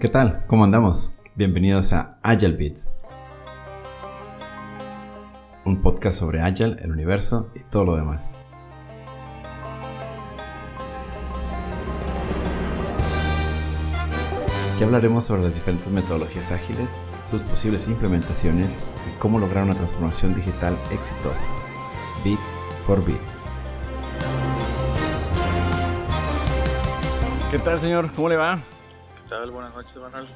¿Qué tal? ¿Cómo andamos? Bienvenidos a Agile Beats. Un podcast sobre Agile, el universo y todo lo demás. Aquí hablaremos sobre las diferentes metodologías ágiles, sus posibles implementaciones y cómo lograr una transformación digital exitosa, bit por bit. ¿Qué tal, señor? ¿Cómo le va? ¿Qué tal? Buenas noches, Manuel.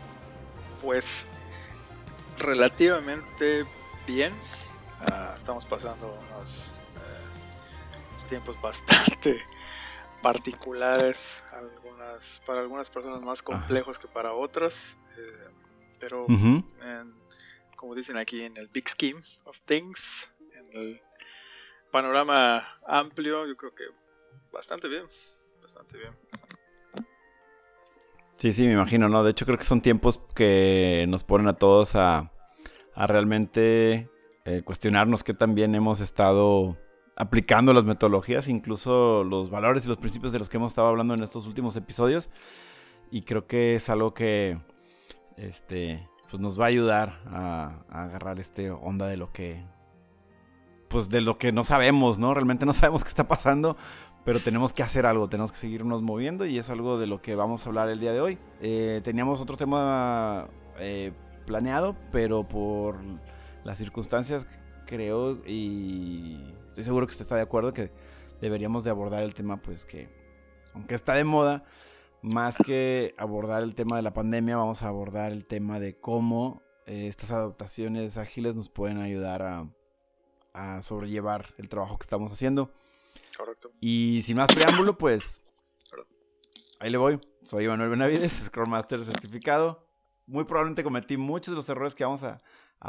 Pues relativamente bien. Ah, estamos pasando unos, eh, tiempos bastante particulares, algunas, para algunas personas más complejos que para otras. Eh, pero como dicen aquí en el big scheme of things, en el panorama amplio, yo creo que bastante bien, bastante bien. Sí, sí, me imagino, ¿no? De hecho, creo que son tiempos que nos ponen a todos a, realmente eh, cuestionarnos qué también hemos estado aplicando las metodologías, incluso los valores y los principios de los que hemos estado hablando en estos últimos episodios. Y creo que es algo que este, pues nos va a ayudar a, a agarrar este onda de lo que pues de lo que no sabemos, ¿no? Realmente no sabemos qué está pasando, pero tenemos que hacer algo, tenemos que seguirnos moviendo y es algo de lo que vamos a hablar el día de hoy. Eh, teníamos otro tema eh, planeado, pero por las circunstancias creo y estoy seguro que usted está de acuerdo que deberíamos de abordar el tema, pues que aunque está de moda, más que abordar el tema de la pandemia, vamos a abordar el tema de cómo eh, estas adaptaciones ágiles nos pueden ayudar a, a sobrellevar el trabajo que estamos haciendo. Correcto. Y sin más preámbulo, pues. Ahí le voy. Soy Manuel Benavides, Scrum Master certificado. Muy probablemente cometí muchos de los errores que vamos a,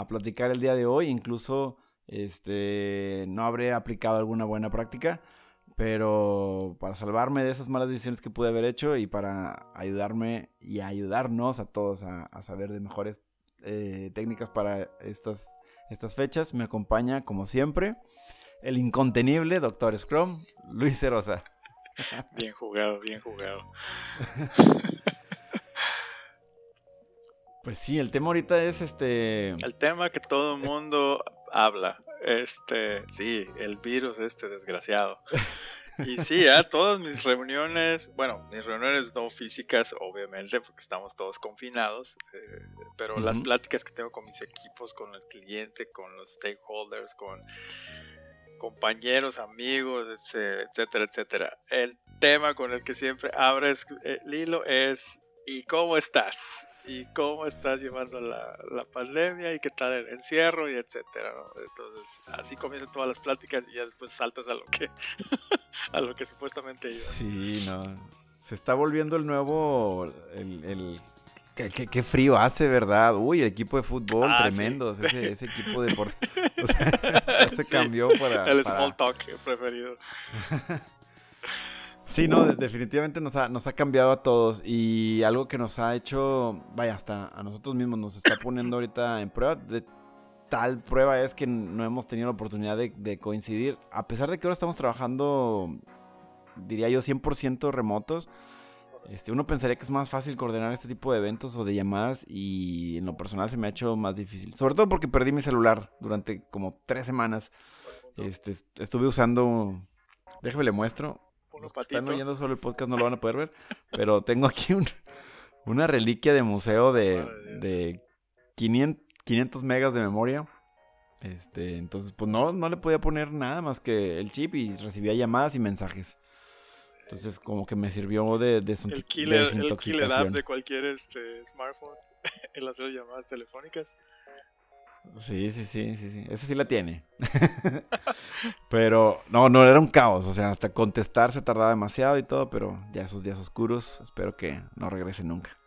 platicar el día de hoy. Incluso este, no habré aplicado alguna buena práctica. Pero para salvarme de esas malas decisiones que pude haber hecho y para ayudarme y ayudarnos a todos a, saber de mejores eh, técnicas para estas, estas fechas, me acompaña como siempre el incontenible Doctor Scrum, Luis Cerosa. Bien jugado, bien jugado. Pues sí, el tema ahorita es este. El tema que todo el mundo habla. Este, sí, el virus este desgraciado. Y sí, a todas mis reuniones, bueno, mis reuniones no físicas, obviamente, porque estamos todos confinados, eh, pero las pláticas que tengo con mis equipos, con el cliente, con los stakeholders, con compañeros, amigos, etcétera, etcétera. El tema con el que siempre abres el hilo es ¿y cómo estás? ¿Y cómo estás llevando la, pandemia? ¿Y qué tal el encierro? Y etcétera, Entonces, así comienzan todas las pláticas y ya después saltas a lo que, a lo que supuestamente iba. Sí, no. Se está volviendo el nuevo, el Qué, frío hace, ¿verdad? Uy, el equipo de fútbol, ah, tremendo. Ese, equipo de... O sea, se cambió para... El small talk preferido. sí, no, definitivamente nos ha, nos ha cambiado a todos. Y algo que nos ha hecho, vaya, hasta a nosotros mismos nos está poniendo ahorita en prueba. De tal prueba es que no hemos tenido la oportunidad de, de coincidir. A pesar de que ahora estamos trabajando, diría yo, 100% remotos este, uno pensaría que es más fácil coordinar este tipo de eventos o de llamadas y en lo personal se me ha hecho más difícil. Sobre todo porque perdí mi celular durante como tres semanas. Este, estuve usando... Déjame le muestro. Los que están oyendo solo el podcast no lo van a poder ver. pero tengo aquí un, una reliquia de museo de, de 500, 500 megas de memoria. Este, entonces, pues no, no le podía poner nada más que el chip y recibía llamadas y mensajes. Entonces, como que me sirvió de, de, el killer, El killer app de cualquier este, smartphone, el hacer llamadas telefónicas. Sí, sí, sí, sí, sí. Esa sí la tiene. pero no, no, era un caos. O sea, hasta contestar se tardaba demasiado y todo, pero ya esos días oscuros, espero que no regrese nunca.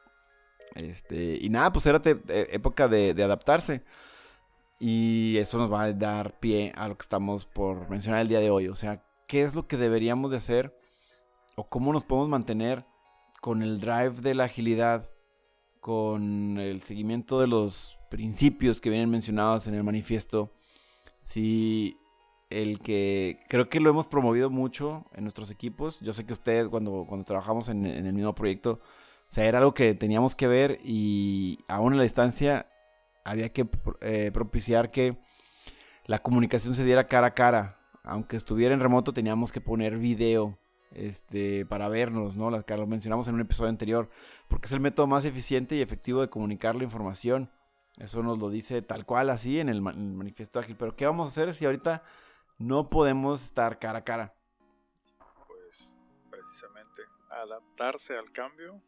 Este, y nada, pues era e, época de, de adaptarse. Y eso nos va a dar pie a lo que estamos por mencionar el día de hoy. O sea, ¿qué es lo que deberíamos de hacer o cómo nos podemos mantener con el drive de la agilidad, con el seguimiento de los principios que vienen mencionados en el manifiesto, si el que creo que lo hemos promovido mucho en nuestros equipos, yo sé que ustedes cuando, cuando trabajamos en, el mismo proyecto, era algo que teníamos que ver y aún a la distancia había que eh, propiciar que la comunicación se diera cara a cara. Aunque estuviera en remoto, teníamos que poner video este, para vernos, ¿no? que lo mencionamos en un episodio anterior, porque es el método más eficiente y efectivo de comunicar la información. Eso nos lo dice tal cual así en el, manifiesto ágil. Pero ¿qué vamos a hacer si ahorita no podemos estar cara a cara? Pues precisamente adaptarse al cambio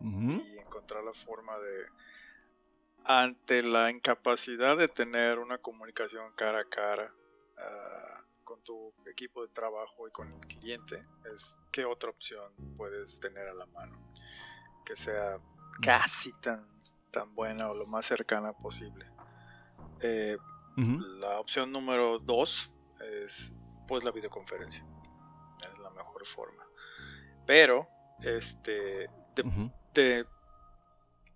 y encontrar la forma de ante la incapacidad de tener una comunicación cara a cara ah, con tu equipo de trabajo y con el cliente, es qué otra opción puedes tener a la mano que sea casi tan, tan buena o lo más cercana posible. Eh, la opción número dos es pues la videoconferencia. Es la mejor forma. Pero, este, de,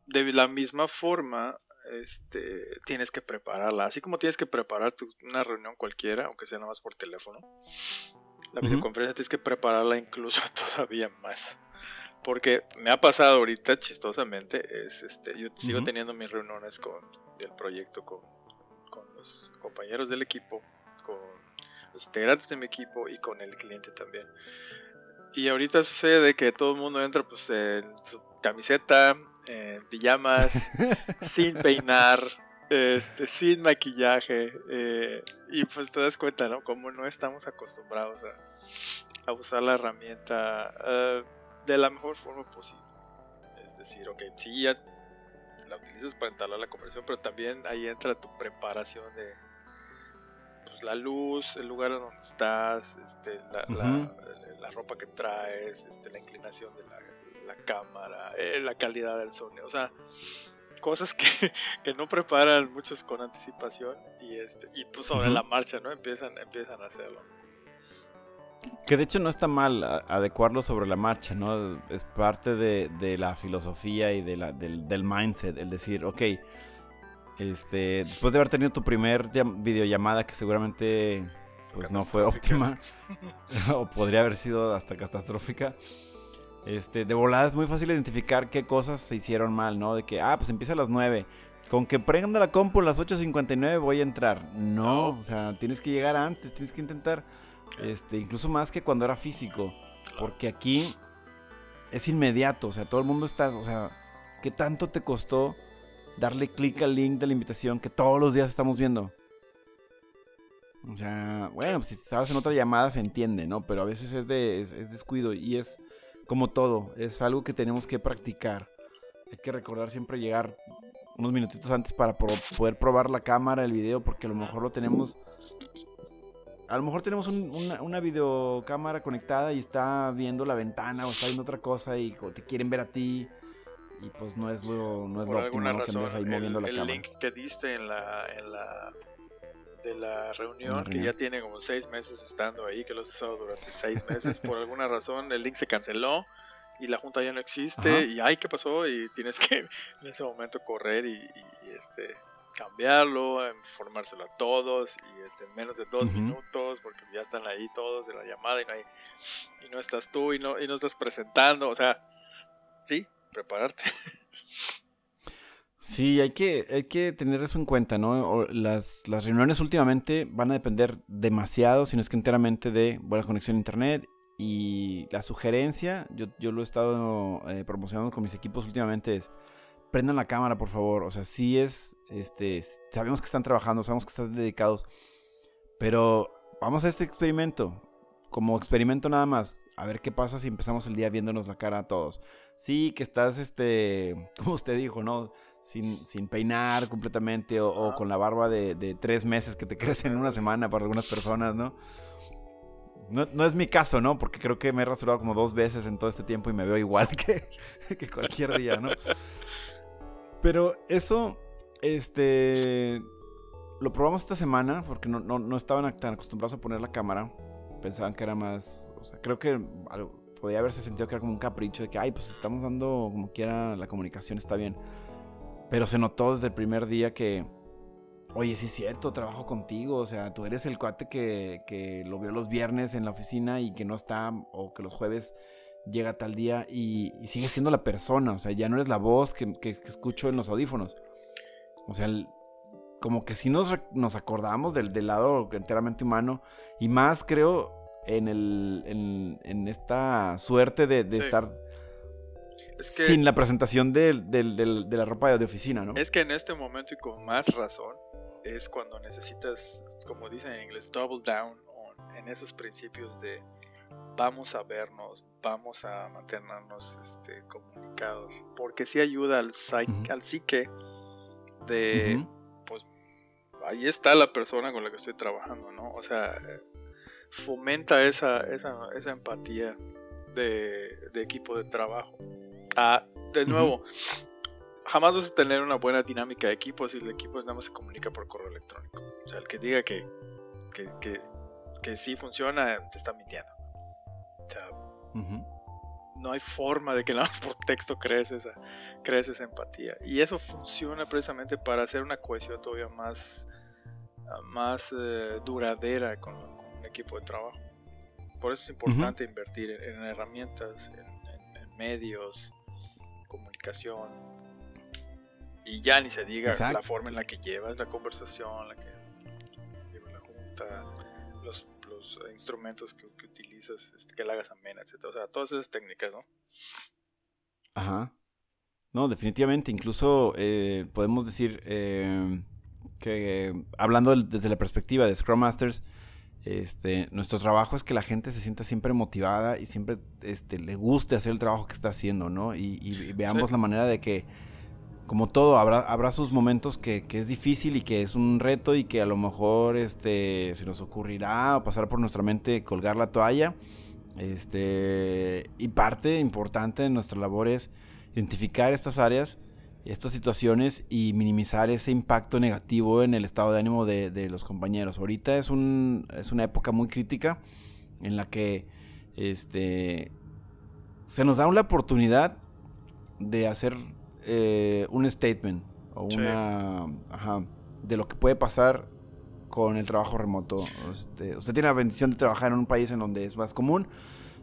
de la misma forma, este, tienes que prepararla. Así como tienes que preparar una reunión cualquiera, aunque sea nada más por teléfono, la videoconferencia tienes que prepararla incluso todavía más. Porque me ha pasado ahorita chistosamente, es este, yo sigo teniendo mis reuniones con del proyecto con, con los compañeros del equipo, con los integrantes de mi equipo y con el cliente también. Y ahorita sucede que todo el mundo entra pues en su camiseta, en pijamas, sin peinar, este, sin maquillaje. Eh, y pues te das cuenta, ¿no? Como no estamos acostumbrados a, usar la herramienta eh, de la mejor forma posible. Es decir, ok, sí, ya la utilizas para entablar la conversación, pero también ahí entra tu preparación de pues, la luz, el lugar en donde estás, este, la, la ropa que traes, este, la inclinación de la la cámara, eh, la calidad del sonido, o sea, cosas que, que, no preparan muchos con anticipación y este y pues sobre la marcha, ¿no? Empiezan, empiezan a hacerlo. Que de hecho no está mal adecuarlo sobre la marcha, ¿no? Es parte de, de la filosofía y de la, del, del, mindset, el decir, ok, este, después de haber tenido tu primer videollamada que seguramente pues no fue óptima o podría haber sido hasta catastrófica, este, de volada es muy fácil identificar qué cosas se hicieron mal, ¿no? De que, ah, pues empieza a las 9. Con que prenda la compu a las 8.59 voy a entrar. No, o sea, tienes que llegar antes, tienes que intentar, este, incluso más que cuando era físico. Porque aquí es inmediato, o sea, todo el mundo está, o sea, ¿qué tanto te costó darle clic al link de la invitación que todos los días estamos viendo? O sea, bueno, pues si estabas en otra llamada se entiende, ¿no? Pero a veces es de es descuido y es como todo, es algo que tenemos que practicar. Hay que recordar siempre llegar unos minutitos antes para poder probar la cámara, el video, porque a lo mejor lo tenemos. A lo mejor tenemos una, videocámara conectada y está viendo la ventana o está viendo otra cosa y te quieren ver a ti. Y pues no es lo, no es lo óptimo que ahí moviendo la el link que diste en la, en la de la reunión, que ya tiene como seis meses estando ahí, que lo has usado durante seis meses. Por alguna razón el link se canceló y la junta ya no existe. Y ay, ¿qué pasó? Y tienes que en ese momento correr y, este cambiarlo, informárselo a todos y este, en menos de dos minutos, porque ya están ahí todos en la llamada y no, hay, y no estás tú y no, y no estás presentando. O sea, sí, prepararte. Sí, hay que, hay que tener eso en cuenta, ¿no? Las, las reuniones últimamente van a depender demasiado, si no es que enteramente, de buena conexión a internet. Y la sugerencia, yo, yo lo he estado eh, promocionando con mis equipos últimamente, es prendan la cámara, por favor. O sea, sí es, este, sabemos que están trabajando, sabemos que están dedicados, pero vamos a este experimento, como experimento nada más, a ver qué pasa si empezamos el día viéndonos la cara a todos. Sí, que estás, este, como usted dijo, ¿no? Sin, sin peinar completamente o, con la barba de, de, tres meses que te crece en una semana para algunas personas, ¿no? ¿no? No es mi caso, ¿no? Porque creo que me he rasurado como dos veces en todo este tiempo y me veo igual que, que cualquier día, ¿no? Pero eso, este, lo probamos esta semana porque no, no, no, estaban tan acostumbrados a poner la cámara. Pensaban que era más, o sea, creo que podía haberse sentido que era como un capricho de que, ay, pues estamos dando como quiera, la comunicación está bien. Pero se notó desde el primer día que, oye, sí es cierto, trabajo contigo. O sea, tú eres el cuate que, que lo vio los viernes en la oficina y que no está, o que los jueves llega tal día y, sigue siendo la persona, o sea, ya no eres la voz que, escucho en los audífonos. O sea, como que si nos, nos acordamos del, del, lado enteramente humano y más creo en, el, en, esta suerte de, estar sin la presentación de, de, la ropa de oficina, ¿no? Es que en este momento y con más razón es cuando necesitas, como dicen en inglés, double down en esos principios de vamos a vernos, vamos a mantenernos este, comunicados, porque si ayuda al, al psique de, pues, ahí está la persona con la que estoy trabajando, ¿no? O sea, fomenta esa, esa, esa empatía de, de, equipo de trabajo. Ah, de nuevo, jamás vas a tener una buena dinámica de equipo si el equipo nada más se comunica por correo electrónico. O sea, el que diga que, que, que, que sí funciona, te está mintiendo. O sea, no hay forma de que nada más por texto crees esa, crees esa empatía. Y eso funciona precisamente para hacer una cohesión todavía más, más eh, duradera con, un equipo de trabajo. Por eso es importante invertir en, herramientas, en, medios, comunicación. Y ya ni se diga la forma en la que llevas la conversación, la que lleva la junta, los eh, instrumentos que, utilizas, este, que la hagas amena, etc. O sea, todas esas técnicas, ¿no? Ajá. No, definitivamente. Incluso eh, podemos decir eh, que hablando desde la perspectiva de Scrum Masters, este, nuestro trabajo es que la gente se sienta siempre motivada y siempre este, le guste hacer el trabajo que está haciendo, ¿no? Y, veamos la manera de que como todo, habrá, habrá sus momentos que, es difícil y que es un reto y que a lo mejor este, se nos ocurrirá pasar por nuestra mente colgar la toalla. Este, y parte importante de nuestra labor es identificar estas áreas, estas situaciones y minimizar ese impacto negativo en el estado de ánimo de, los compañeros. Ahorita es, un, es una época muy crítica en la que este, se nos da una oportunidad de hacer eh, un statement o una ajá, de lo que puede pasar con el trabajo remoto. Este, usted tiene la bendición de trabajar en un país en donde es más común.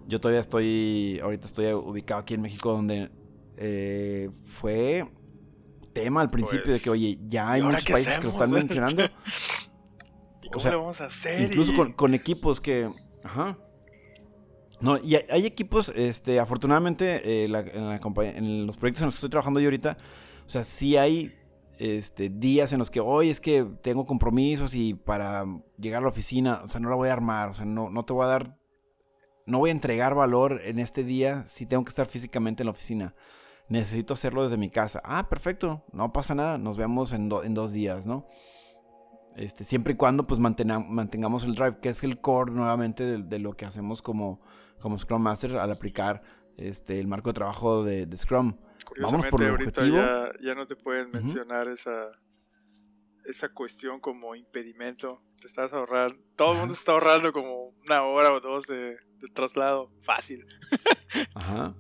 Yo todavía estoy, ahorita estoy ubicado aquí en México donde eh, fue tema al principio de que, pues, oye, ya hay muchos países que lo están mencionando. ¿Y cómo lo vamos a hacer? Incluso con, equipos que... Ajá. No, y hay, equipos, este, afortunadamente, eh, en, los proyectos en los que estoy trabajando yo ahorita, o sea, sí hay este, días en los que, hoy es que tengo compromisos y para llegar a la oficina, o sea, no la voy a armar, o sea, no, no te voy a dar, no voy a entregar valor en este día si tengo que estar físicamente en la oficina. Necesito hacerlo desde mi casa. Ah, perfecto, no pasa nada, nos vemos en, en dos días, ¿no? Este, siempre y cuando pues mantengamos el drive, que es el core nuevamente de lo que hacemos como como Scrum Master al aplicar este, el marco de trabajo de, Scrum. Vamos por el ahorita ya, ya, no te pueden mencionar esa, esa cuestión como impedimento. Te estás ahorrando, todo el mundo está ahorrando como una hora o dos de, traslado. Fácil. Ajá.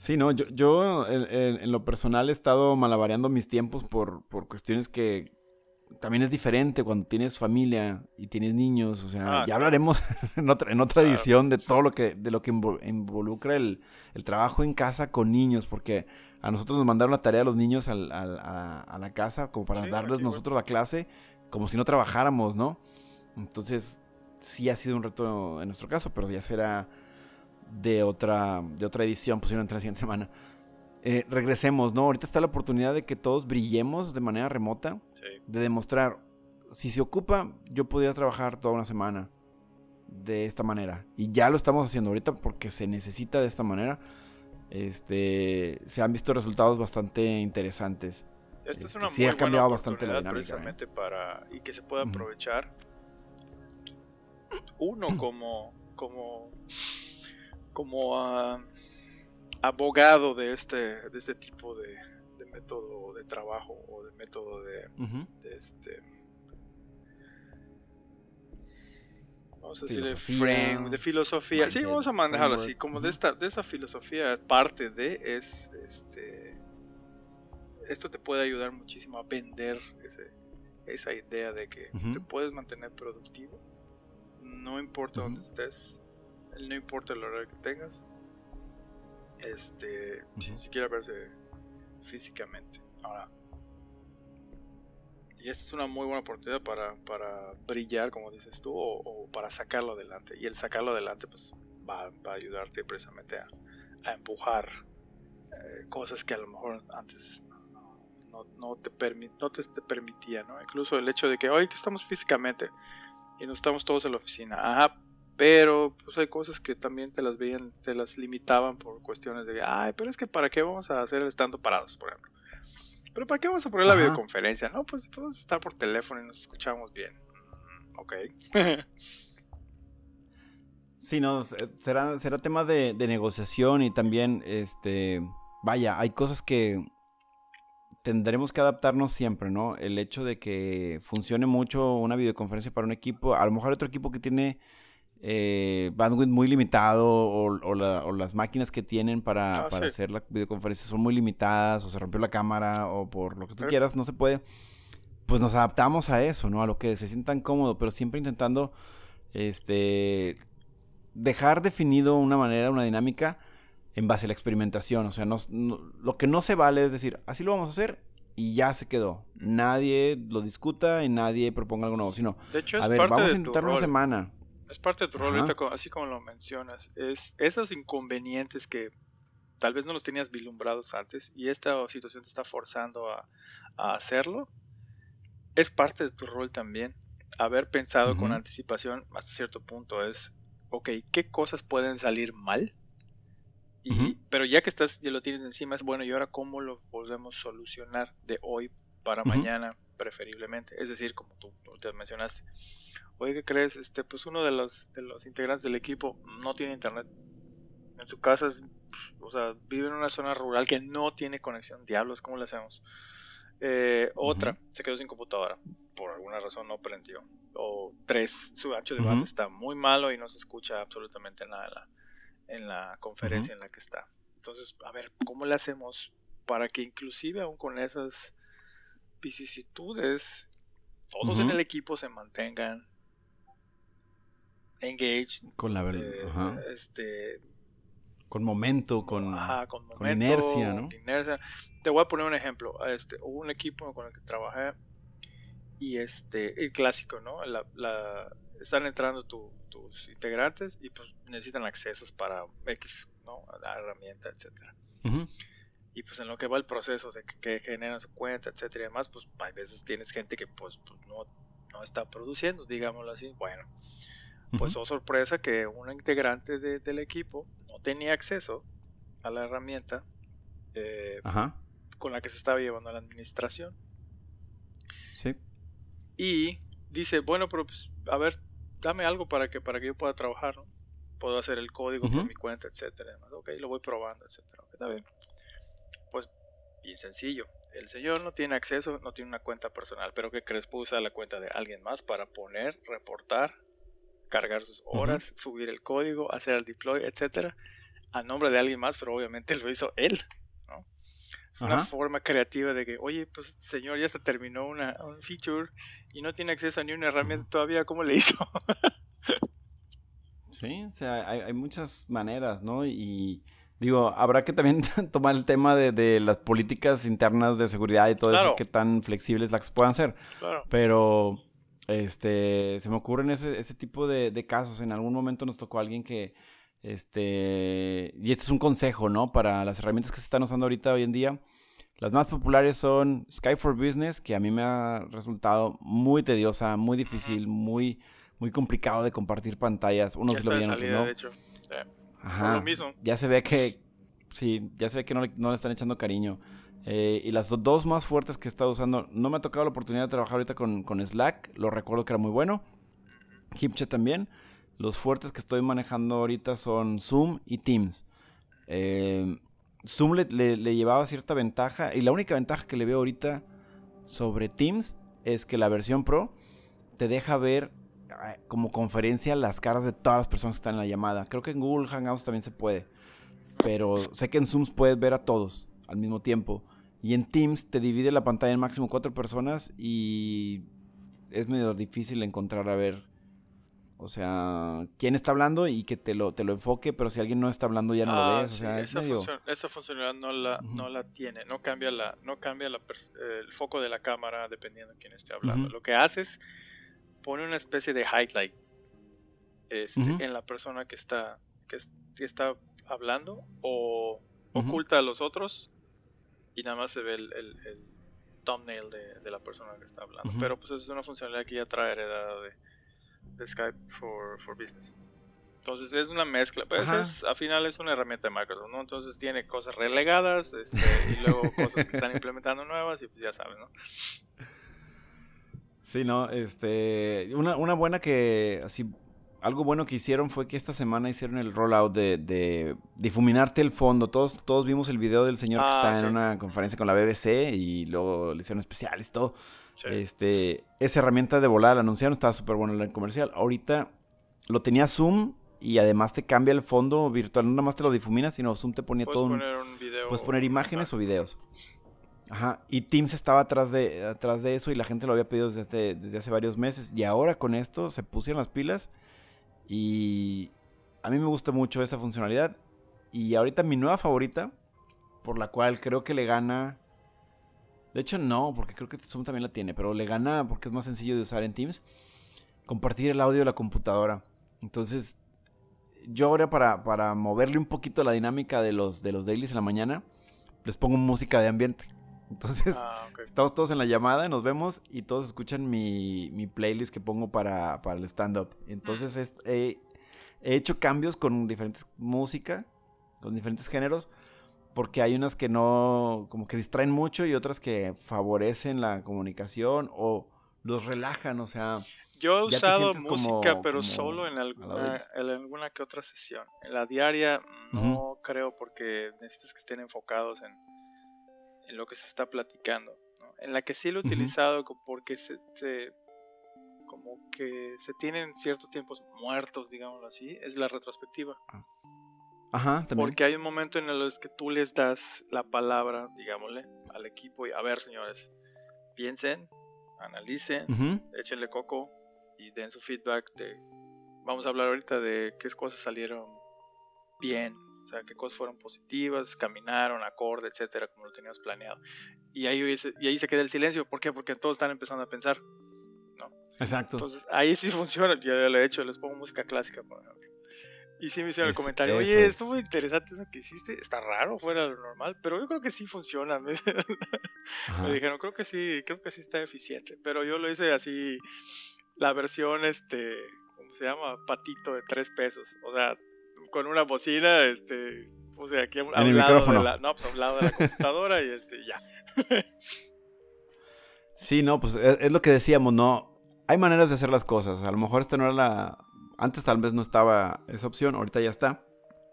Sí, no, yo, yo en, lo personal he estado malabareando mis tiempos por, por cuestiones que, también es diferente cuando tienes familia y tienes niños, o sea, ah, ya hablaremos en otra, en otra edición de todo lo que, de lo que involucra el, trabajo en casa con niños, porque a nosotros nos mandaron la tarea a los niños a, la casa como para darles nosotros la clase, como si no trabajáramos, ¿no? Entonces, sí ha sido un reto en nuestro caso, pero ya será de otra, de otra edición, posiblemente la siguiente semana. Eh, regresemos, ¿no? Ahorita está la oportunidad de que todos brillemos de manera remota, de demostrar, si se ocupa, yo podría trabajar toda una semana de esta manera. Y ya lo estamos haciendo ahorita porque se necesita de esta manera. Este, se han visto resultados bastante interesantes. Esta es una este, sí ha cambiado bastante la dinámica. ¿eh? Precisamente para y que se pueda aprovechar. Uno como como como uh, abogado de este, de este tipo de, método de trabajo o de método de, este vamos a decir de frame, de filosofía. Sí, vamos a manejarlo así, como de esta, de esa filosofía parte de es este esto te puede ayudar muchísimo a vender esa idea de que te puedes mantener productivo, no importa dónde estés, no importa el horario que tengas, Este, sin siquiera verse físicamente. Ahora, y esta es una muy buena oportunidad para, para brillar, como dices tú, o, para sacarlo adelante. Y el sacarlo adelante, pues va, va a ayudarte precisamente a, a empujar eh, cosas que a lo mejor antes no, no, te, no te, permitía, ¿no? Incluso el hecho de que hoy que estamos físicamente y no estamos todos en la oficina, ajá, pero pues hay cosas que también te las veían, te las limitaban por cuestiones de, ay, pero es que para qué vamos a hacer estando parados, por ejemplo. Pero para qué vamos a poner la videoconferencia, ¿no? Pues podemos estar por teléfono y nos escuchamos bien. Mm, ok. sí, no, será, será tema de, de negociación y también, este, vaya, hay cosas que tendremos que adaptarnos siempre, ¿no? El hecho de que funcione mucho una videoconferencia para un equipo, a lo mejor otro equipo que tiene eh, bandwidth muy limitado o, las máquinas que tienen para, ah, hacer la videoconferencia son muy limitadas o se rompió la cámara o por lo que tú quieras no se puede, pues nos adaptamos a eso, ¿no? A lo que se sientan cómodo, pero siempre intentando este dejar definido una manera, una dinámica en base a la experimentación. O sea, no, lo que no se vale es decir, así lo vamos a hacer y ya se quedó. Nadie lo discuta y nadie proponga algo nuevo. Sino, de hecho, es a ver, vamos a intentar una semana. Es parte de tu rol, así como lo mencionas. Es esos inconvenientes que tal vez no los tenías vislumbrados antes y esta situación te está forzando a, hacerlo. Es parte de tu rol también. Haber pensado con anticipación hasta cierto punto es, ok, ¿qué cosas pueden salir mal? Pero ya que estás, ya lo tienes encima, es bueno, ¿y ahora cómo lo podemos solucionar de hoy para mañana, preferiblemente? Es decir, como tú, te mencionaste. Oye, ¿qué crees? Este, pues uno de los, de los integrantes del equipo no tiene internet. En su casa, o sea, vive en una zona rural que no tiene conexión. Diablos, ¿cómo le hacemos? Eh, otra, se quedó sin computadora. Por alguna razón no prendió. O tres, su ancho de banda está muy malo y no se escucha absolutamente nada en la, en la conferencia en la que está. Entonces, a ver, ¿cómo le hacemos para que inclusive aún con esas vicisitudes, todos en el equipo se mantengan engaged? Con la verdad. Eh, este, con momento, con, con, inercia, ¿no? Te voy a poner un ejemplo. Este, hubo un equipo con el que trabajé y este, el clásico, ¿no? La, la, están entrando tus integrantes y pues necesitan accesos para X, ¿no? La herramienta, etcétera. Y pues en lo que va el proceso de que, generan su cuenta, etcétera y demás, pues a veces tienes gente que pues, pues no, no, está produciendo, digámoslo así. Bueno, pues oh sorpresa que un integrante del equipo no tenía acceso a la herramienta eh, con la que se estaba llevando la administración. Sí. Y dice, bueno, pero pues, a ver, dame algo para que, para que yo pueda trabajar, ¿no? Puedo hacer el código por mi cuenta, etcétera. Ok, lo voy probando, etcétera. está bien. Pues bien sencillo. El señor no tiene acceso, no tiene una cuenta personal, pero ¿qué crees? Puede usar la cuenta de alguien más para poner, reportar, cargar sus horas, subir el código, hacer el deploy, etcétera, a nombre de alguien más, pero obviamente lo hizo él. ¿no? Es una forma creativa de que, oye, pues señor, ya se terminó una, un feature y no tiene acceso a ni una herramienta todavía, ¿cómo le hizo? sí, o sea, hay, muchas maneras, ¿no? Y digo, habrá que también tomar el tema de, las políticas internas de seguridad y todo eso, que tan flexibles las puedan ser. Claro. Pero, este, se me ocurren ese, ese tipo de, de casos. En algún momento nos tocó alguien que este, y este es un consejo, ¿no? Para las herramientas que se están usando ahorita hoy en día. Las más populares son Skype for Business, que a mí me ha resultado muy tediosa, muy difícil, muy, muy complicado de compartir pantallas. Uno se lo veía, ¿no? De hecho. Ajá. Lo mismo. Ya se ve que, sí, ya se ve que no le, están echando cariño. Eh, y las dos más fuertes que he estado usando, no me ha tocado la oportunidad de trabajar ahorita con, con Slack, lo recuerdo que era muy bueno. HipChat también. Los fuertes que estoy manejando ahorita son Zoom y Teams. Eh, Zoom le, llevaba cierta ventaja y la única ventaja que le veo ahorita sobre Teams es que la versión Pro te deja ver eh, como conferencia las caras de todas las personas que están en la llamada. Creo que en Google Hangouts también se puede. Pero sé que en Zoom puedes ver a todos al mismo tiempo. Y en Teams te divide la pantalla en máximo cuatro personas y es medio difícil encontrar a ver O sea, quién está hablando y que te lo, te lo enfoque, pero si alguien no está hablando ya no lo Ah, ves. O es esa, medio... función- esa funcionalidad no la, no la tiene, no cambia, la, no cambia la el foco de la cámara dependiendo de quién esté hablando. Lo que hace es pone una especie de highlight este, en la persona que está, que, es- que está hablando o oculta a los otros y nada más se ve el, el- el thumbnail de, de la persona que está hablando. Pero pues es una funcionalidad que ya trae heredada de, de Skype for, for Business. Entonces es una mezcla, pues es, al final es una herramienta de Microsoft, ¿no? Entonces tiene cosas relegadas este, y luego cosas que están implementando nuevas y pues ya sabes, ¿no? Sí, no, este, una, una buena que, así, algo bueno que hicieron fue que esta semana hicieron el rollout de, de difuminarte el fondo. Todos, todos vimos el video del señor que Ah, está sí. en una conferencia con la BBC y luego le hicieron especiales y todo. Sí. Este, esa herramienta de volar la anunciaron, estaba súper bueno en el comercial. Ahorita lo tenía Zoom y además te cambia el fondo virtual, no nada más te lo difumina, sino Zoom te ponía Puedes todo un, poner un video. Puedes poner imágenes o videos. Ajá. Y Teams estaba atrás de, atrás de eso y la gente lo había pedido desde, desde hace varios meses. Y ahora con esto se pusieron las pilas. Y a mí me gusta mucho esa funcionalidad. Y ahorita mi nueva favorita, por la cual creo que le gana. De hecho, no, porque creo que Zoom también la tiene, pero le gana porque es más sencillo de usar en Teams. Compartir el audio de la computadora. Entonces, yo ahora para, para moverle un poquito la dinámica de los, de los dailies en la mañana, les pongo música de ambiente. Entonces, Ah, estamos todos en la llamada, nos vemos y todos escuchan mi, mi playlist que pongo para, para el stand-up. Entonces, es- he, he hecho cambios con diferentes música, con diferentes géneros, porque hay unas que no, como que distraen mucho y otras que favorecen la comunicación o los relajan, o sea, Yo he usado como- música, pero como solo en alguna, en alguna que otra sesión. En la diaria no creo porque necesitas que estén enfocados en, en lo que se está platicando. ¿no? En la que sí lo he utilizado porque se, se- como que se tienen ciertos tiempos muertos, digámoslo así, es la retrospectiva. ajá, también. Porque hay un momento en el que tú les das la palabra, digámosle, al equipo y a ver, señores, piensen, analicen, Ujú. échenle coco y den su feedback de vamos a hablar ahorita de qué cosas salieron bien o sea qué cosas fueron positivas caminaron acorde etcétera como lo teníamos planeado y ahí y ahí se queda el silencio ¿por qué? porque todos están empezando a pensar Exacto. entonces ahí sí funciona ya lo he hecho les pongo música clásica por ejemplo y sí me hicieron el comentario oye es. estuvo interesante eso que hiciste está raro fuera de lo normal pero yo creo que sí funciona me dijeron, creo que sí, creo que sí está eficiente. Pero yo lo hice así, la versión, este, ¿cómo se llama? Patito de tres pesos. O sea, con una bocina, este, puse aquí a un, a un lado de la, no, pues a un lado de la computadora y este, ya. Sí, no, pues es, es lo que decíamos, ¿no? Hay maneras de hacer las cosas. A lo mejor esta no era la... Antes tal vez no estaba esa opción, ahorita ya está.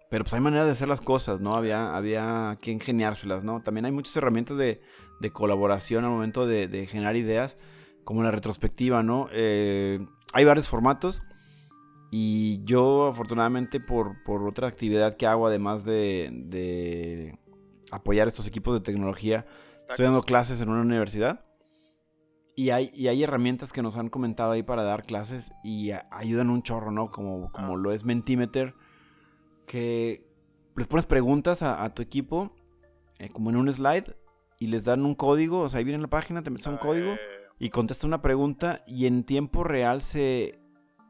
Pero pues hay maneras de hacer las cosas, ¿no? Había, había que ingeniárselas, ¿no? También hay muchas herramientas de, de colaboración al momento de, de generar ideas, como la retrospectiva, ¿no? Eh, hay varios formatos. Y yo, afortunadamente, por, por otra actividad que hago, además de, de apoyar estos equipos de tecnología, Está Estoy dando clases en una universidad y hay, y hay herramientas que nos han comentado ahí para dar clases y a- ayudan un chorro, ¿no? Como, como Ah. lo es Mentimeter, que les pones preguntas a, a tu equipo, eh, como en un slide, y les dan un código, o sea, ahí viene en la página, te metes un código eh, y contesta una pregunta y en tiempo real se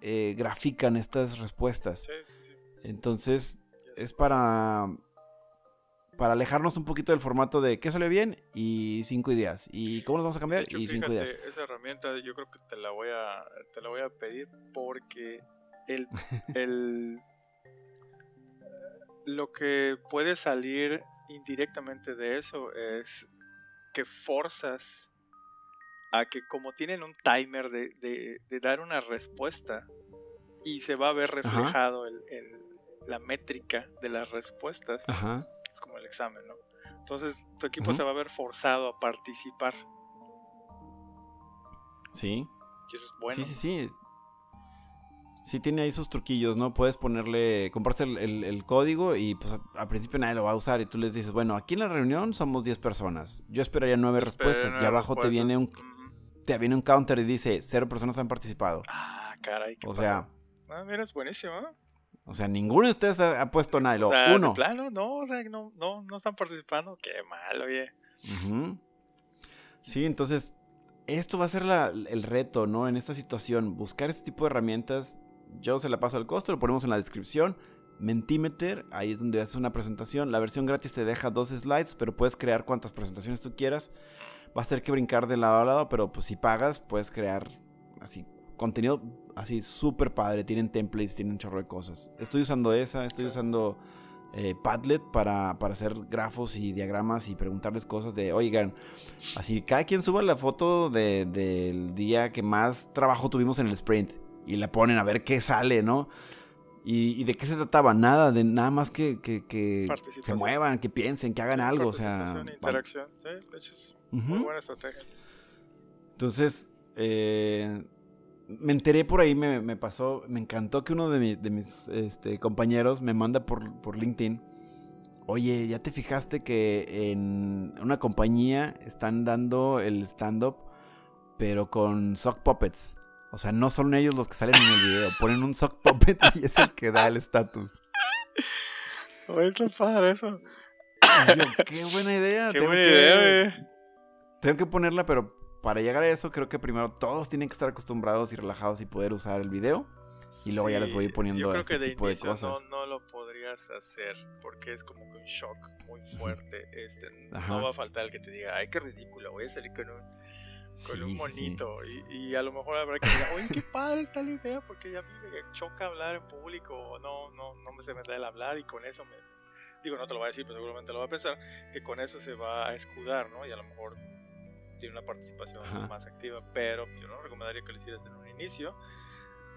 eh, grafican estas respuestas. sí, sí, sí, Entonces, es para para alejarnos un poquito del formato de qué salió bien y cinco ideas y cómo nos vamos a cambiar hecho, y cinco fíjate, ideas. esa herramienta yo creo que te la voy a, te la voy a pedir porque el, el lo que puede salir indirectamente de eso es que forzas a que como tienen un timer de, de- de dar una respuesta y se va a ver reflejado el- el- la métrica de las respuestas, Ajá. es como el examen, ¿no? Entonces tu equipo se va a ver forzado a participar Sí. y eso es bueno. Sí, sí, sí. Sí tiene ahí sus truquillos, ¿no? Puedes ponerle, comprarse el, el- el código y pues a- al principio nadie lo va a usar y tú les dices, bueno, aquí en la reunión somos 10 personas. Yo esperaría nueve Esperen respuestas y abajo te viene un. Te viene un counter y dice cero personas han participado. Ah, caray. ¿qué O sea, Ah, mira, es buenísimo. ¿eh? O sea, ninguno de ustedes ha, puesto nada. Lo, o sea, uno. De plano, no, o sea, no, no, no están participando. Qué mal, oye. Sí, entonces, esto va a ser la, el reto, ¿no? En esta situación, buscar este tipo de herramientas. Yo se la paso al costo, lo ponemos en la descripción. Mentimeter, ahí es donde haces una presentación. La versión gratis te deja dos slides, pero puedes crear cuantas presentaciones tú quieras. Vas a tener que brincar de lado a lado, pero pues si pagas, puedes crear así contenido así súper padre. Tienen templates, tienen chorro de cosas. Estoy usando esa, estoy usando eh, Padlet para, hacer grafos y diagramas y preguntarles cosas de, oigan, así cada quien suba la foto del día que más trabajo tuvimos en el sprint y la ponen a ver qué sale, ¿no? ¿Y, de qué se trataba? Nada, de nada más que, se muevan, que piensen, que hagan algo. O sea, interacción, sí, de hecho es muy buena estrategia. Entonces, eh, me enteré por ahí, me, pasó, me encantó que uno de, mis este, compañeros me manda por, por LinkedIn. Oye, ¿ya te fijaste que en una compañía están dando el stand-up, pero con sock puppets? O sea, no son ellos los que salen en el video, ponen un sock puppet y es el que da el estatus. Oye, es padre eso. qué buena idea. Qué buena idea, Tengo que ponerla, pero para llegar a eso, creo que primero todos tienen que estar acostumbrados y relajados y poder usar el video. Y luego ya les voy poniendo yo creo este que de tipo inicio de cosas. No, no lo podrías hacer porque es como que un shock muy fuerte. Este, no va a faltar el que te diga, ay, qué ridículo, voy a salir con un, con un monito. Y, y, a lo mejor habrá que decir, oye, qué padre está la idea porque ya a mí me choca hablar en público. No, no, no me se me da el hablar y con eso me. Digo, no te lo voy a decir, pero seguramente lo va a pensar. Que con eso se va a escudar, ¿no? Y a lo mejor tiene una participación más activa, pero yo no recomendaría que lo hicieras en un inicio,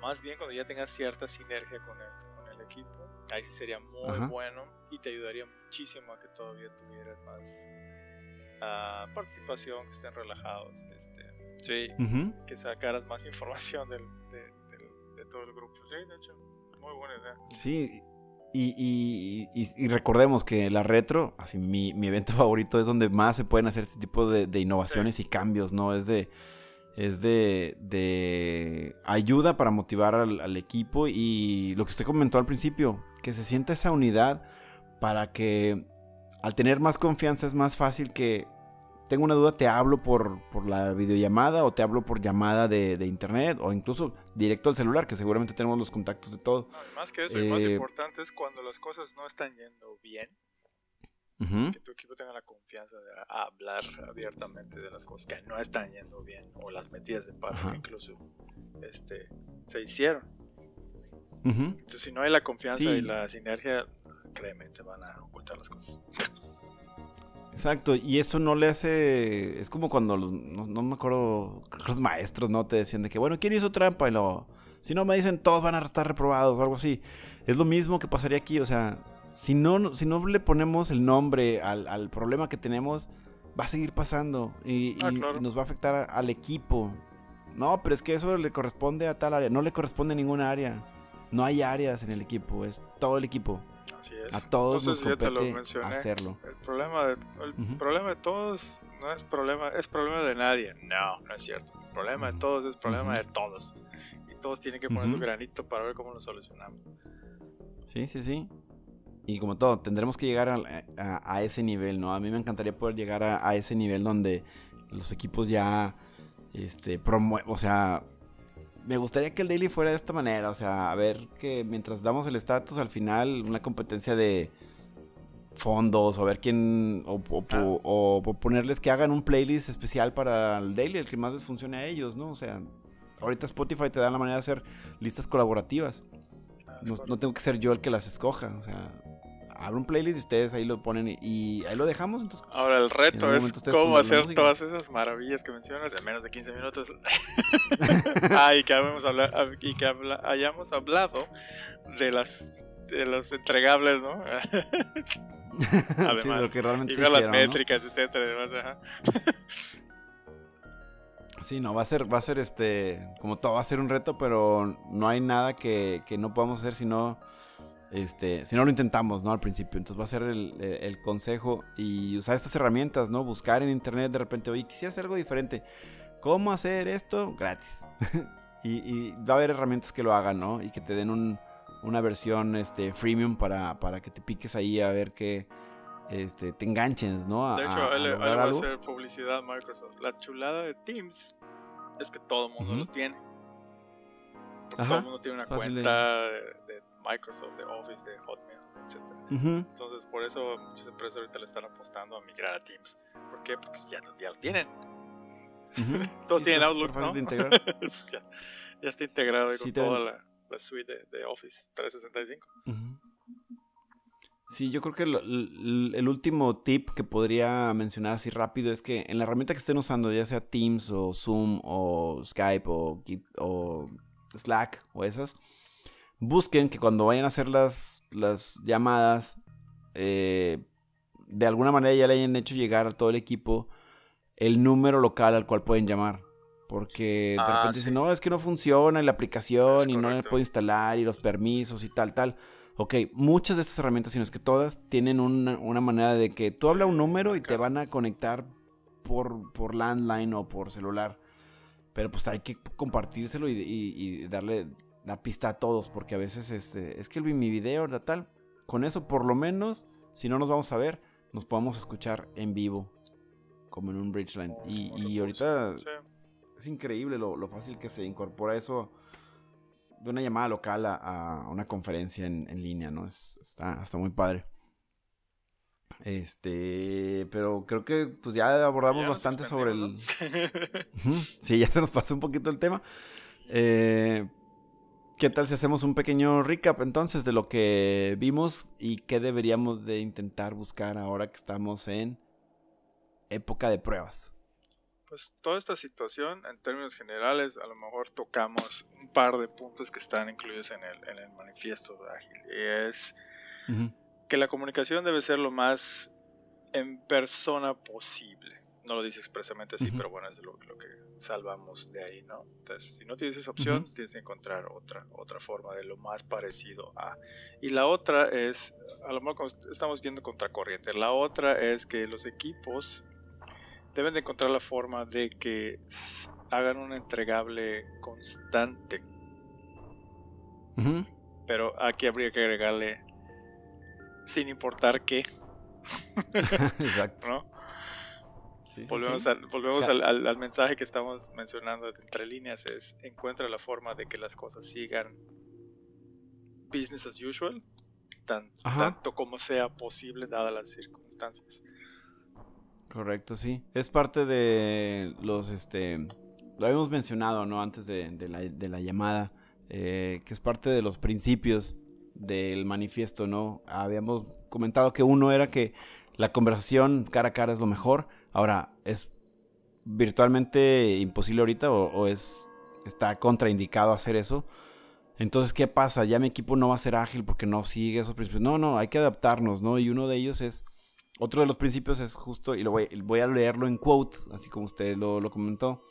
más bien cuando ya tengas cierta sinergia con el, con el equipo, ahí sí sería muy bueno y te ayudaría muchísimo a que todavía tuvieras más uh, participación, que estén relajados, sí, que sacaras más información del, de, de todo el grupo, sí, de hecho, muy buena idea. Sí, y, y, recordemos que la retro, así mi, mi, evento favorito es donde más se pueden hacer este tipo de, innovaciones y cambios, ¿no? Es de, es de, de ayuda para motivar al, al, equipo y lo que usted comentó al principio, que se sienta esa unidad para que al tener más confianza es más fácil que tengo una duda, te hablo por, por la videollamada o te hablo por llamada de, de, internet o incluso directo al celular, que seguramente tenemos los contactos de todo. más que eso, lo más eh, importante es cuando las cosas no están yendo bien, que tu equipo tenga la confianza de hablar abiertamente de las cosas que no están yendo bien o las metidas de paso que incluso este, se hicieron. Entonces, si no hay la confianza y la sinergia, créeme, te van a ocultar las cosas. Exacto, y eso no le hace. Es como cuando los, no, me acuerdo, los maestros, ¿no? Te decían de que, bueno, ¿quién hizo trampa? Y lo. Si no me dicen, todos van a estar reprobados o algo así. Es lo mismo que pasaría aquí, o sea, si no, si no le ponemos el nombre al, problema que tenemos, va a seguir pasando y, ah, nos va a afectar al equipo. No, pero es que eso le corresponde a tal área, no le corresponde a ninguna área. No hay áreas en el equipo, es todo el equipo. A todos nos compete hacerlo. El problema de, el problema de todos no es problema, es problema de nadie. No, no es cierto. El problema de todos es problema de todos. Y todos tienen que poner su granito para ver cómo lo solucionamos. Sí, sí, sí. Y como todo, tendremos que llegar a, ese nivel, ¿no? A mí me encantaría poder llegar a, ese nivel donde los equipos ya, este, promueven, o sea, me gustaría que el daily fuera de esta manera, o sea, a ver que mientras damos el estatus al final, una competencia de fondos, o ver quién, o, ponerles que hagan un playlist especial para el daily, el que más les funcione a ellos, ¿no? O sea, ahorita Spotify te da la manera de hacer listas colaborativas. Ah, no, no tengo que ser yo el que las escoja, o sea, abro un playlist y ustedes ahí lo ponen y, ahí lo dejamos. Entonces, Ahora el reto es cómo hacer todas esas maravillas que mencionas en menos de 15 minutos. ah, y que, y que hayamos hablado de las de los entregables, ¿no? Además, lo que realmente y ver las métricas, etcétera, Sí, no, va a ser, va a ser este, como todo, va a ser un reto, pero no hay nada que, que no podamos hacer si no este, si no lo intentamos, ¿no? Al principio. Entonces va a ser el, consejo y usar estas herramientas, ¿no? Buscar en internet de repente, oye, quisiera hacer algo diferente. ¿Cómo hacer esto? Gratis. Y, va a haber herramientas que lo hagan, ¿no? Y que te den un, una versión este, freemium para, para que te piques ahí a ver que este, te enganches, ¿no? de hecho, él, va a hacer publicidad a Microsoft. La chulada de Teams es que todo el mundo lo tiene. todo el mundo tiene una cuenta de... Microsoft, de Office, de Hotmail, etc. Entonces, por eso muchas empresas ahorita le están apostando a migrar a Teams. ¿Por qué? Porque ya, ya lo tienen. Todos tienen Outlook, ¿no? Pues ya, está integrado con toda la, suite de, Office 365. Sí, yo creo que el, último tip que podría mencionar así rápido es que en la herramienta que estén usando, ya sea Teams o Zoom o Skype o, o Slack o esas, busquen que cuando vayan a hacer las, las llamadas, eh, de alguna manera ya le hayan hecho llegar a todo el equipo el número local al cual pueden llamar. Porque de ah, repente dicen, no, es que no funciona la aplicación y no la puedo instalar y los permisos y tal, tal. Ok, muchas de estas herramientas, sino es que todas, tienen una, manera de que tú hablas un número y te van a conectar por, por landline o por celular. Pero pues hay que compartírselo y, darle la pista a todos, porque a veces este, es que vi mi video, ¿verdad? Tal. Con eso, por lo menos, si no nos vamos a ver, nos podemos escuchar en vivo como en un Bridgeline. Y, y ahorita es increíble lo, fácil que se incorpora eso de una llamada local a, una conferencia en, línea, ¿no? está, está muy padre. Este, pero creo que pues ya abordamos bastante sobre el... sí, ya se nos pasó un poquito el tema. Eh, ¿Qué tal si hacemos un pequeño recap entonces de lo que vimos y qué deberíamos de intentar buscar ahora que estamos en época de pruebas? Pues toda esta situación, en términos generales, a lo mejor tocamos un par de puntos que están incluidos en el, en el manifiesto de Ágil. Y es que la comunicación debe ser lo más en persona posible. No lo dice expresamente así, pero bueno, es lo, lo, que salvamos de ahí, ¿no? Entonces, si no tienes esa opción, tienes que encontrar otra, otra forma de lo más parecido a. Y la otra es, a lo mejor estamos viendo contracorriente, la otra es que los equipos deben de encontrar la forma de que hagan un entregable constante. Pero aquí habría que agregarle sin importar qué. Exacto. Volvemos, Al, volvemos al, mensaje que estamos mencionando entre líneas, es encuentra la forma de que las cosas sigan business as usual, tanto como sea posible dadas las circunstancias. Correcto, sí. Es parte de los, este, lo habíamos mencionado, ¿no? Antes de, la, llamada, eh, que es parte de los principios del manifiesto, ¿no? Habíamos comentado que uno era que la conversación cara a cara es lo mejor. Ahora, ¿es virtualmente imposible ahorita o, es, está contraindicado hacer eso? Entonces, ¿qué pasa? Ya mi equipo no va a ser ágil porque no sigue esos principios. No, no, hay que adaptarnos, ¿no? Y uno de ellos es otro de los principios es justo, y lo voy, a leerlo en quote, así como usted lo, lo comentó,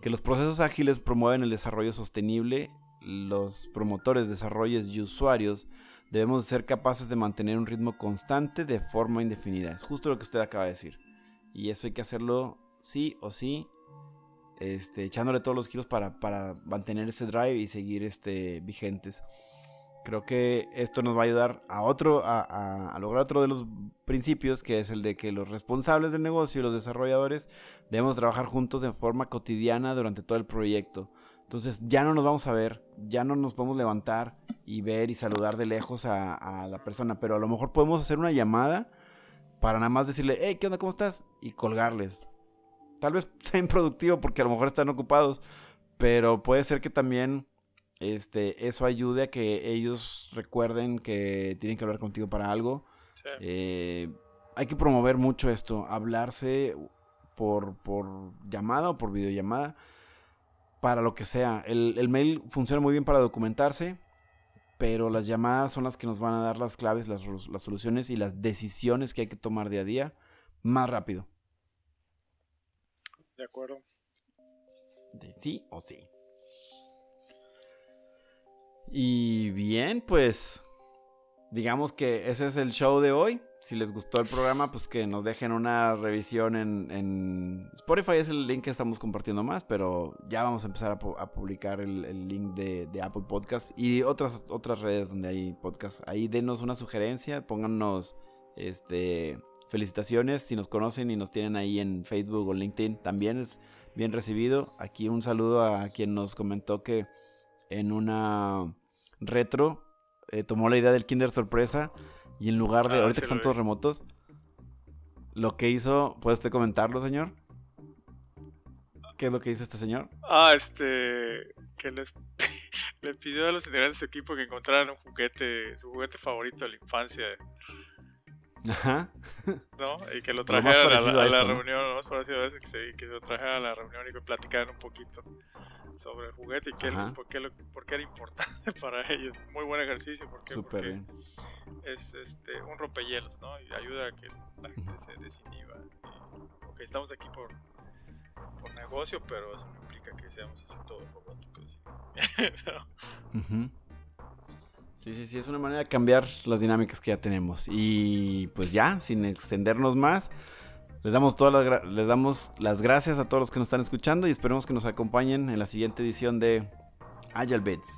que los procesos ágiles promueven el desarrollo sostenible, los promotores, desarrollos y usuarios debemos ser capaces de mantener un ritmo constante de forma indefinida. Es justo lo que usted acaba de decir. Y eso hay que hacerlo sí o sí, este, echándole todos los kilos para, para mantener ese drive y seguir este, vigentes. Creo que esto nos va a ayudar a otro, a, lograr otro de los principios, que es el de que los responsables del negocio y los desarrolladores debemos trabajar juntos de forma cotidiana durante todo el proyecto. Entonces ya no nos vamos a ver, ya no nos podemos levantar y ver y saludar de lejos a, la persona, pero a lo mejor podemos hacer una llamada para nada más decirle, hey, ¿qué onda? ¿Cómo estás? Y colgarles. Tal vez sea improductivo porque a lo mejor están ocupados, pero puede ser que también este, eso ayude a que ellos recuerden que tienen que hablar contigo para algo. Eh, hay que promover mucho esto, hablarse por, por llamada o por videollamada, para lo que sea. El, mail funciona muy bien para documentarse, pero las llamadas son las que nos van a dar las claves, las, las soluciones y las decisiones que hay que tomar día a día más rápido. De acuerdo. De sí o sí. Y bien, pues digamos que ese es el show de hoy. Si les gustó el programa, pues que nos dejen una revisión en, Spotify. Es el link que estamos compartiendo más, pero ya vamos a empezar a, publicar el, link de, Apple Podcast y otras, otras redes donde hay podcast. Ahí denos una sugerencia, pónganos este, felicitaciones si nos conocen y nos tienen ahí en Facebook o LinkedIn. También es bien recibido. Aquí un saludo a quien nos comentó que en una retro eh, tomó la idea del Kinder Sorpresa y en lugar de, ah, ahorita que están todos remotos, lo que hizo, ¿puede usted comentarlo, señor? ¿Qué es lo que hizo este señor? Ah, este, que les, le pidió a los integrantes de su equipo que encontraran un juguete, su juguete favorito de la infancia. Ajá. ¿No? Y que lo trajeran a la, a la reunión, lo más parecido a veces que se, que se lo trajeran a la reunión y que platicaran un poquito sobre el juguete y qué, por, qué lo, por, qué era importante para ellos. Muy buen ejercicio porque, porque es este, un rompehielos, ¿no? Y ayuda a que la gente se desinhiba. Y, estamos aquí por, por negocio, pero eso no implica que seamos así todos robóticos. Sí, sí, sí, es una manera de cambiar las dinámicas que ya tenemos. Y pues ya, sin extendernos más, les damos, todas las, les damos las gracias a todos los que nos están escuchando y esperemos que nos acompañen en la siguiente edición de Agile Bits.